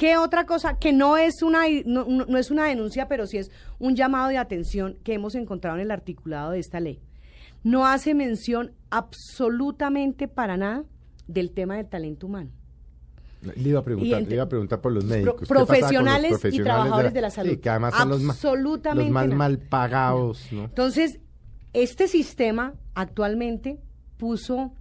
¿Qué otra cosa que no es una no, no es una denuncia, pero sí es un llamado de atención que hemos encontrado en el articulado de esta ley? No hace mención absolutamente para nada del tema del talento humano. Le iba a preguntar, le iba a preguntar por los médicos. Pro, profesionales, los profesionales, y trabajadores de la, de la salud. Sí, que además son los más, los más mal pagados. ¿no? Entonces, este sistema actualmente puso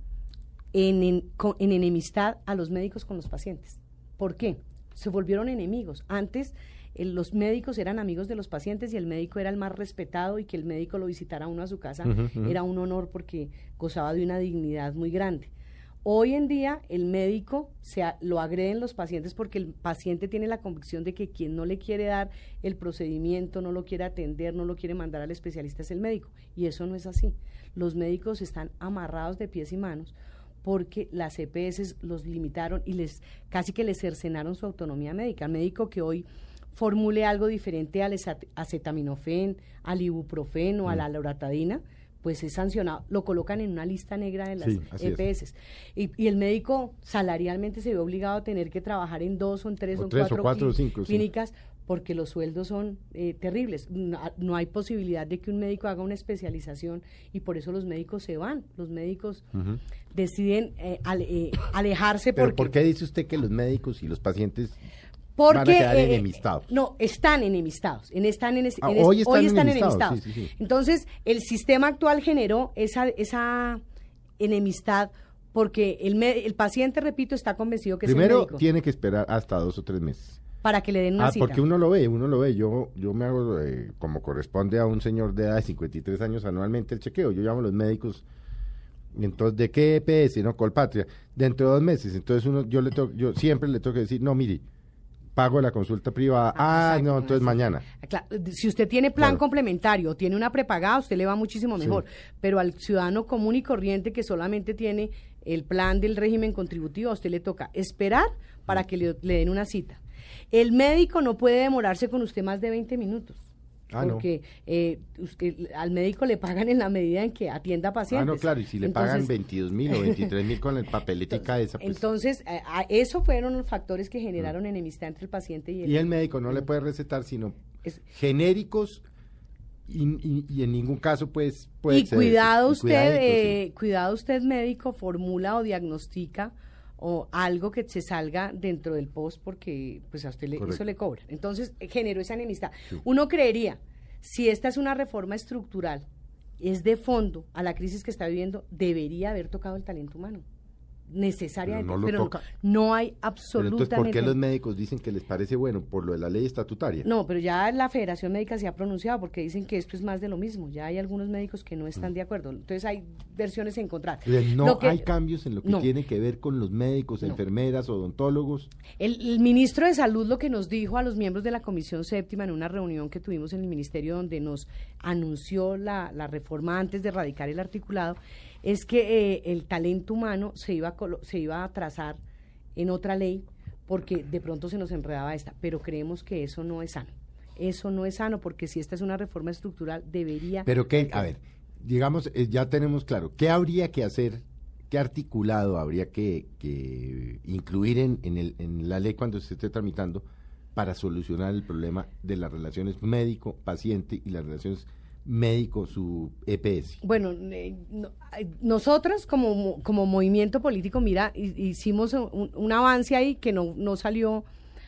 en, en, en enemistad a los médicos con los pacientes. ¿Por qué? Se volvieron enemigos. Antes el, los médicos eran amigos de los pacientes y el médico era el más respetado y que el médico lo visitara uno a su casa uh -huh, uh -huh. era un honor porque gozaba de una dignidad muy grande. Hoy en día el médico se a, lo agreden los pacientes porque el paciente tiene la convicción de que quien no le quiere dar el procedimiento, no lo quiere atender, no lo quiere mandar al especialista es el médico. Y eso no es así. Los médicos están amarrados de pies y manos porque las EPS los limitaron y les casi que les cercenaron su autonomía médica. El médico que hoy formule algo diferente al acetaminofén, al ibuprofeno, mm. a la loratadina, pues es sancionado, lo colocan en una lista negra de las sí, EPS. Y, y, el médico salarialmente se ve obligado a tener que trabajar en dos o en tres o, o, tres cuatro, o cuatro cinco, clínicas sí. Porque los sueldos son eh, terribles. No, no, hay posibilidad de que un médico haga una especialización y por eso los médicos se van. Los médicos uh -huh. deciden eh, ale, eh, alejarse ¿Pero porque... ¿Por qué dice usted que los médicos y los pacientes porque van a quedar eh, enemistados. no están enemistados en están en, ah, hoy están, hoy están enemistados, enemistados. Sí, sí, sí. entonces el sistema actual generó esa esa enemistad porque el, el paciente repito está convencido que primero es el médico. tiene que esperar hasta dos o tres meses para que le den una ah, cita. porque uno lo ve, uno lo ve. Yo yo me hago eh, como corresponde a un señor de edad de 53 años anualmente el chequeo. Yo llamo a los médicos entonces, ¿de qué EPS? No, Colpatria. Dentro de dos meses. Entonces, uno, yo le to, yo siempre le tengo que decir, no, mire, pago la consulta privada. Ah, ah no, entonces mañana. Claro, si usted tiene plan claro. complementario o tiene una prepagada, usted le va muchísimo mejor. Sí. Pero al ciudadano común y corriente que solamente tiene el plan del régimen contributivo, a usted le toca esperar para que le, le den una cita. El médico no puede demorarse con usted más de 20 minutos. Ah, porque no. eh, usted, al médico le pagan en la medida en que atienda pacientes. Ah, no, claro, y si le entonces, pagan 22 mil o 23 mil con el papeletica esa. Pues. Entonces, eh, eso fueron los factores que generaron mm. enemistad entre el paciente y el Y el médico no le puede recetar sino es, genéricos y, y, y, en ningún caso pues puede y cuidado usted eh, sí. cuidado usted médico formula o diagnostica o algo que se salga dentro del post porque pues a usted le, eso le cobra. Entonces generó esa enemistad. Sí. Uno creería, si esta es una reforma estructural, es de fondo a la crisis que está viviendo, debería haber tocado el talento humano necesariamente, pero, no, pero no, hay absolutamente. Pero entonces, ¿por qué los médicos dicen que les parece bueno? Por lo de la ley estatutaria. No, pero ya la Federación Médica se ha pronunciado porque dicen que esto es más de lo mismo. Ya hay algunos médicos que no están mm. de acuerdo. Entonces hay versiones encontradas. No que, hay cambios en lo que no. tiene que ver con los médicos, no. enfermeras, odontólogos. El, el, ministro de Salud lo que nos dijo a los miembros de la Comisión Séptima en una reunión que tuvimos en el ministerio donde nos anunció la, la reforma antes de erradicar el articulado es que eh, el talento humano se iba, a se iba a trazar en otra ley porque de pronto se nos enredaba esta, pero creemos que eso no es sano. Eso no es sano porque si esta es una reforma estructural debería... Pero qué, a ver, digamos, eh, ya tenemos claro, ¿qué habría que hacer, qué articulado habría que, que incluir en, en, el, en la ley cuando se esté tramitando para solucionar el problema de las relaciones médico-paciente y las relaciones médico su EPS? Bueno, eh, no, nosotros como, como movimiento político, mira, hicimos un, un, avance ahí que no, no salió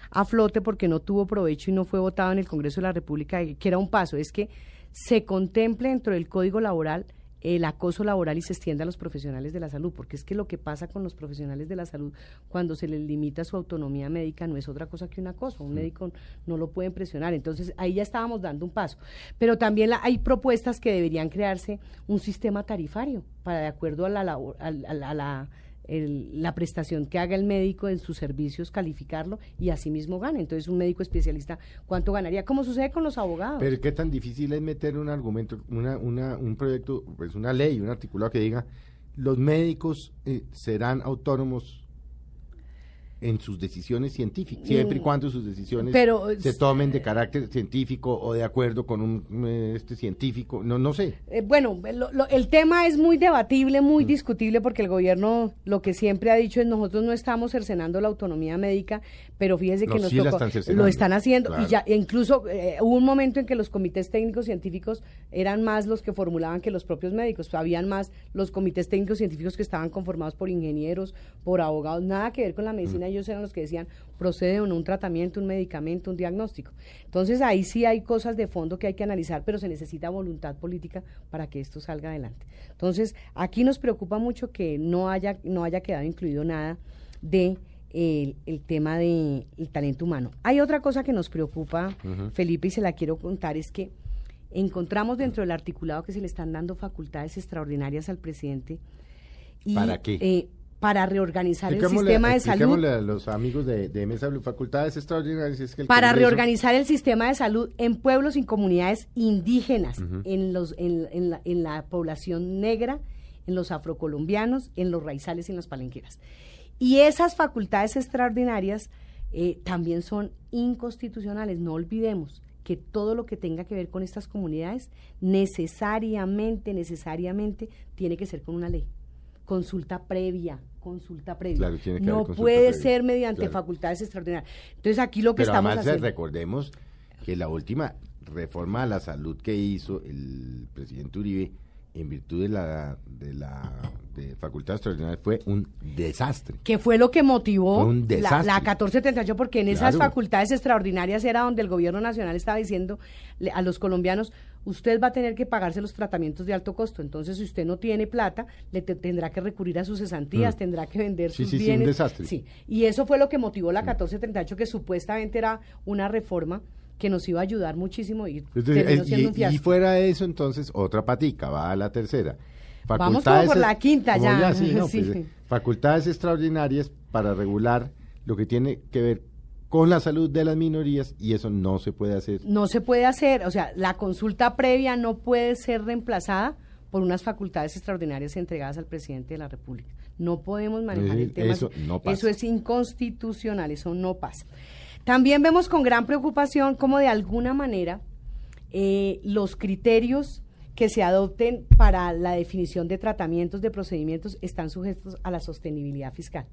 a flote porque no tuvo provecho y no fue votado en el Congreso de la República, que era un paso, es que se contemple dentro del Código Laboral el acoso laboral y se extienda a los profesionales de la salud, porque es que lo que pasa con los profesionales de la salud cuando se les limita su autonomía médica no es otra cosa que un acoso, un médico no lo pueden presionar, entonces ahí ya estábamos dando un paso, pero también la, hay propuestas que deberían crearse un sistema tarifario para de acuerdo a la, a la, a la el- la prestación que haga el médico en sus servicios, calificarlo y asimismo gane. Entonces, un médico especialista, ¿cuánto ganaría? Como sucede con los abogados. Pero qué tan difícil es meter un argumento, una, una, un proyecto, pues una ley, un articulado que diga, los médicos eh, serán autónomos en sus decisiones científicas, siempre y cuando sus decisiones Mm. Pero, se es- tomen de carácter científico o de acuerdo con un eh, este científico, no, no sé. Eh, bueno, lo- lo- el tema es muy debatible, Mm. muy discutible, porque el gobierno lo que siempre ha dicho es nosotros no estamos cercenando la autonomía médica, pero fíjese que No, nos sí tocó- están lo están haciendo claro. y ya incluso eh, hubo un momento en que los comités técnicos científicos eran más los que formulaban que los propios médicos, habían más los comités técnicos científicos que estaban conformados por ingenieros, por abogados, nada que ver con la medicina, Mm. Ellos eran los que decían procede o no un tratamiento, un medicamento, un diagnóstico. Entonces ahí sí hay cosas de fondo que hay que analizar, pero se necesita voluntad política para que esto salga adelante. Entonces aquí nos preocupa mucho que no haya, no haya quedado incluido nada de el, el tema del talento humano. Hay otra cosa que nos preocupa, Felipe, y se la quiero contar, es que encontramos dentro del articulado que se le están dando facultades extraordinarias al presidente. Y, ¿Para qué? eh, para reorganizar el sistema de salud. a los amigos de, de Mesa Blue, facultades extraordinarias. es que el para Congreso- reorganizar el sistema de salud en pueblos y comunidades indígenas, en, los, en, en la, en la población negra, en los afrocolombianos, en los raizales y en las palenqueras. Y esas facultades extraordinarias eh, también son inconstitucionales. No olvidemos que todo lo que tenga que ver con estas comunidades necesariamente, necesariamente tiene que ser con una ley. Consulta previa, consulta previa. Claro, tiene que haber no consulta puede previa, ser mediante claro. facultades extraordinarias. Entonces aquí lo que Pero estamos además haciendo... recordemos que la última reforma a la salud que hizo el presidente Uribe en virtud de la de la de facultad extraordinaria fue un desastre. que fue lo que motivó un la, la 1438, porque en esas facultades extraordinarias era donde el gobierno nacional estaba diciendo a los colombianos, usted va a tener que pagarse los tratamientos de alto costo, entonces si usted no tiene plata, le te- tendrá que recurrir a sus cesantías, Mm. tendrá que vender Sí, sus sí, sí, un bienes. desastre. Sí, y eso fue lo que motivó la 1438, que supuestamente era una reforma que nos iba a ayudar muchísimo y Entonces, terminó es- siendo un y, y fiasco. fuera de eso, entonces, otra patica, va a la tercera. Vamos como por la quinta ya, sí, no, sí. pues, eh, facultades extraordinarias para regular lo que tiene que ver con la salud de las minorías y eso no se puede hacer. no se puede hacer, o sea, la consulta previa no puede ser reemplazada por unas facultades extraordinarias entregadas al presidente de la República. No podemos manejar el tema. eso no pasa. Eso es inconstitucional, eso no pasa. También vemos con gran preocupación cómo de alguna manera eh, los criterios que se adopten para la definición de tratamientos, de procedimientos, están sujetos a la sostenibilidad fiscal.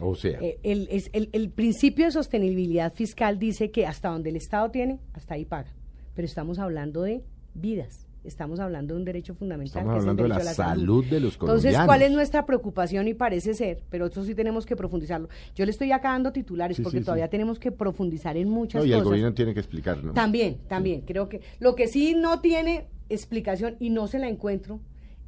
O sea, Eh, el, es- el- el principio de sostenibilidad fiscal dice que hasta donde el Estado tiene, hasta ahí paga. Pero estamos hablando de vidas, estamos hablando de un derecho fundamental. Estamos que es el hablando de la derecho a salud de los Entonces, colombianos. ¿cuál es nuestra preocupación? Y parece ser, pero eso sí tenemos que profundizarlo. Yo le estoy acá dando titulares Sí, porque sí, sí. todavía tenemos que profundizar en muchas no, y el gobierno tiene que explicar, ¿no? También, también, creo que lo que sí no tiene explicación y no se la encuentro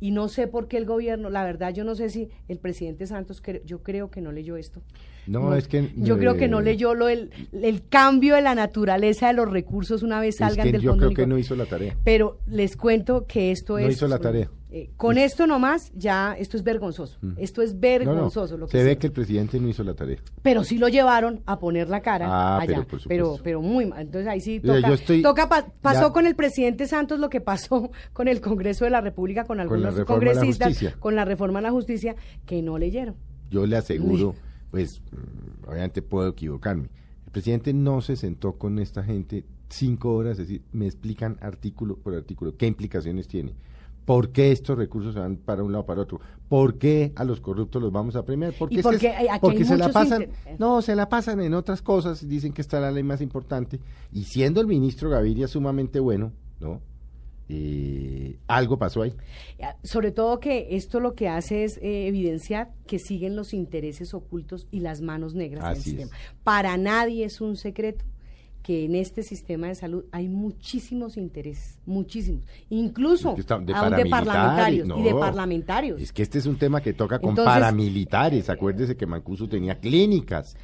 y no sé por qué el gobierno, la verdad yo no sé si el presidente Santos, cre- yo creo que no leyó esto. No, es que, Yo creo que no eh, leyó lo el, el cambio de la naturaleza de los recursos una vez Es salgan que del yo fondo creo que no hizo la tarea. Pero les cuento que esto No es... hizo la tarea. Eh, con esto nomás, ya, esto es vergonzoso. Esto es No, no, vergonzoso. lo que se ve que el presidente no hizo la tarea. pero sí lo llevaron a poner la cara Ah, allá, pero pero, pero, muy mal. Entonces ahí sí toca, yo estoy- toca pa- pasó ya- con el presidente Santos lo que pasó con el Congreso de la República, con algunos la congresistas, con la reforma a la justicia, que no leyeron. Yo le aseguro, pues, mm, obviamente puedo equivocarme. El presidente no se sentó con esta gente cinco horas, es decir, me explican artículo por artículo qué implicaciones tiene. ¿Por qué estos recursos se van para un lado para otro? ¿Por qué a los corruptos los vamos a premiar? Porque, es- se la pasan, inter- no, se la pasan en otras cosas, dicen que está la ley más importante, y siendo el ministro Gaviria sumamente bueno, ¿no? Eh, algo pasó ahí. Eh, Sobre todo que esto lo que hace es eh, evidenciar que siguen los intereses ocultos y las manos negras Así del es. sistema. Para nadie es un secreto que en este sistema de salud hay muchísimos intereses, muchísimos, incluso de aún de paramilitares, parlamentarios y de parlamentarios. Es que este es un tema que toca con Entonces- paramilitares. Acuérdese que Mancuso tenía clínicas,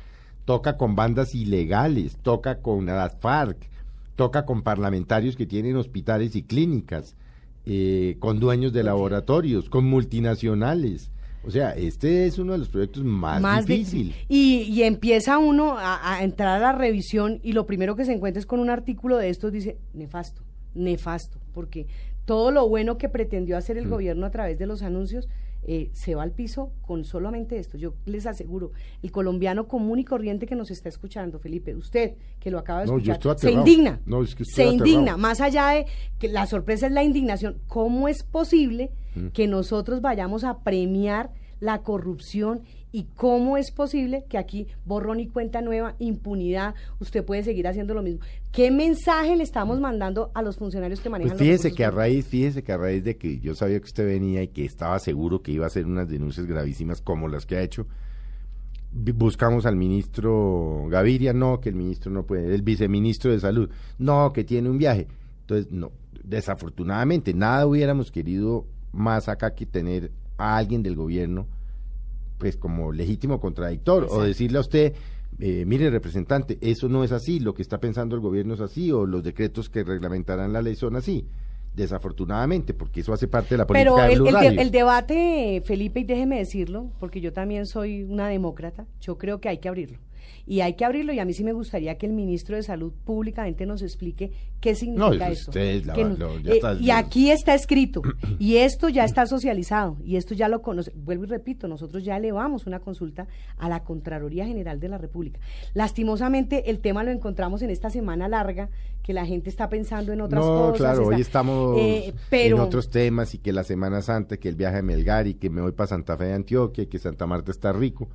toca con bandas ilegales, toca con las FARC, toca con parlamentarios que tienen hospitales y clínicas, eh, con dueños de laboratorios, con multinacionales. O sea, este es uno de los proyectos más, Más de- difícil. y, y empieza uno a, a entrar a la revisión y lo primero que se encuentra es con un artículo de estos, dice, nefasto, nefasto, porque todo lo bueno que pretendió hacer Mm. el gobierno a través de los anuncios eh, se va al piso con solamente esto. Yo les aseguro, el colombiano común y corriente que nos está escuchando, Felipe, usted que lo acaba de No, escuchar, se indigna, No, es que se aterrado. indigna, más allá de que la sorpresa es la indignación, ¿cómo es posible Mm. que nosotros vayamos a premiar la corrupción y cómo es posible que aquí borrón y cuenta nueva, impunidad, usted puede seguir haciendo lo mismo? ¿Qué mensaje le estamos mandando a los funcionarios que manejan Pues fíjese que a raíz, fíjese que a raíz de que yo sabía que usted venía y que estaba seguro que iba a hacer unas denuncias gravísimas como las que ha hecho, buscamos al ministro Gaviria, no, que el ministro no puede, el viceministro de salud, no, que tiene un viaje. Entonces, no, desafortunadamente, nada hubiéramos querido más acá que tener a alguien del gobierno, pues como legítimo contradictor, o Exacto. decirle a usted, eh, mire representante, eso no es así, lo que está pensando el gobierno es así, o los decretos que reglamentarán la ley son así. Desafortunadamente, porque eso hace parte de la política Pero de el, Blue el de- el debate, Felipe, y déjeme decirlo, porque yo también soy una demócrata, yo creo que hay que abrirlo. Y hay que abrirlo y a mí sí me gustaría que el ministro de Salud públicamente nos explique qué significa esto. la- Que no- lo- ya eh, está- y aquí está escrito, y esto ya está socializado, y esto ya lo conoce. Vuelvo y repito, nosotros ya elevamos una consulta a la Contraloría General de la República. Lastimosamente, el tema lo encontramos en esta semana larga, que la gente está pensando en otras no, cosas. claro, está- hoy estamos eh, pero, en otros temas y que la Semana Santa, que el viaje a Melgar y que me voy para Santa Fe de Antioquia y que Santa Marta está rico.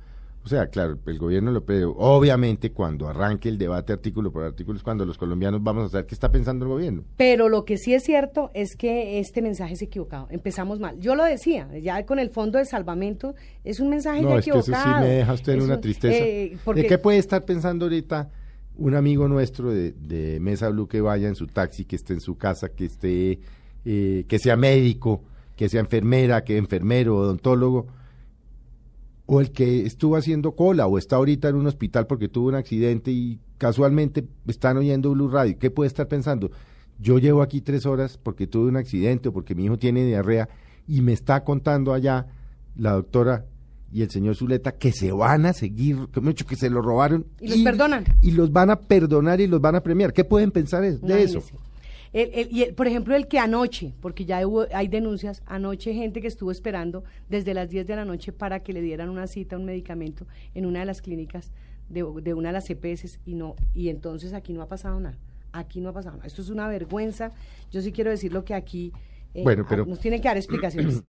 O sea, claro, el gobierno lo pide. Obviamente, cuando arranque el debate artículo por artículo es cuando los colombianos vamos a saber qué está pensando el gobierno. Pero lo que sí es cierto es que este mensaje es equivocado. Empezamos mal. Yo lo decía, ya con el fondo de salvamento es un mensaje No, ya es que eso equivocado. sí me deja usted en una un- tristeza. eh, porque- ¿De qué puede estar pensando ahorita un amigo nuestro de, de Mesa Blue que vaya en su taxi, que esté en su casa, que esté, eh, que sea médico, que sea enfermera, que enfermero, odontólogo, o el que estuvo haciendo cola o está ahorita en un hospital porque tuvo un accidente y casualmente están oyendo Blue Radio? ¿Qué puede estar pensando? Yo llevo aquí tres horas porque tuve un accidente o porque mi hijo tiene diarrea y me está contando allá la doctora y el señor Zuleta que se van a seguir, que mucho que se lo robaron Y los perdonan. y los van a perdonar y los van a premiar. ¿Qué pueden pensar es- de eso? El- el- y el- por ejemplo, el que anoche, porque ya hubo- hay denuncias, anoche gente que estuvo esperando desde las 10 de la noche para que le dieran una cita, un medicamento en una de las clínicas de, de una de las EPS y no y entonces aquí no ha pasado nada. Aquí no ha pasado nada. Esto es una vergüenza. Yo sí quiero decir lo que aquí eh, Bueno, pero- nos tienen que dar explicaciones.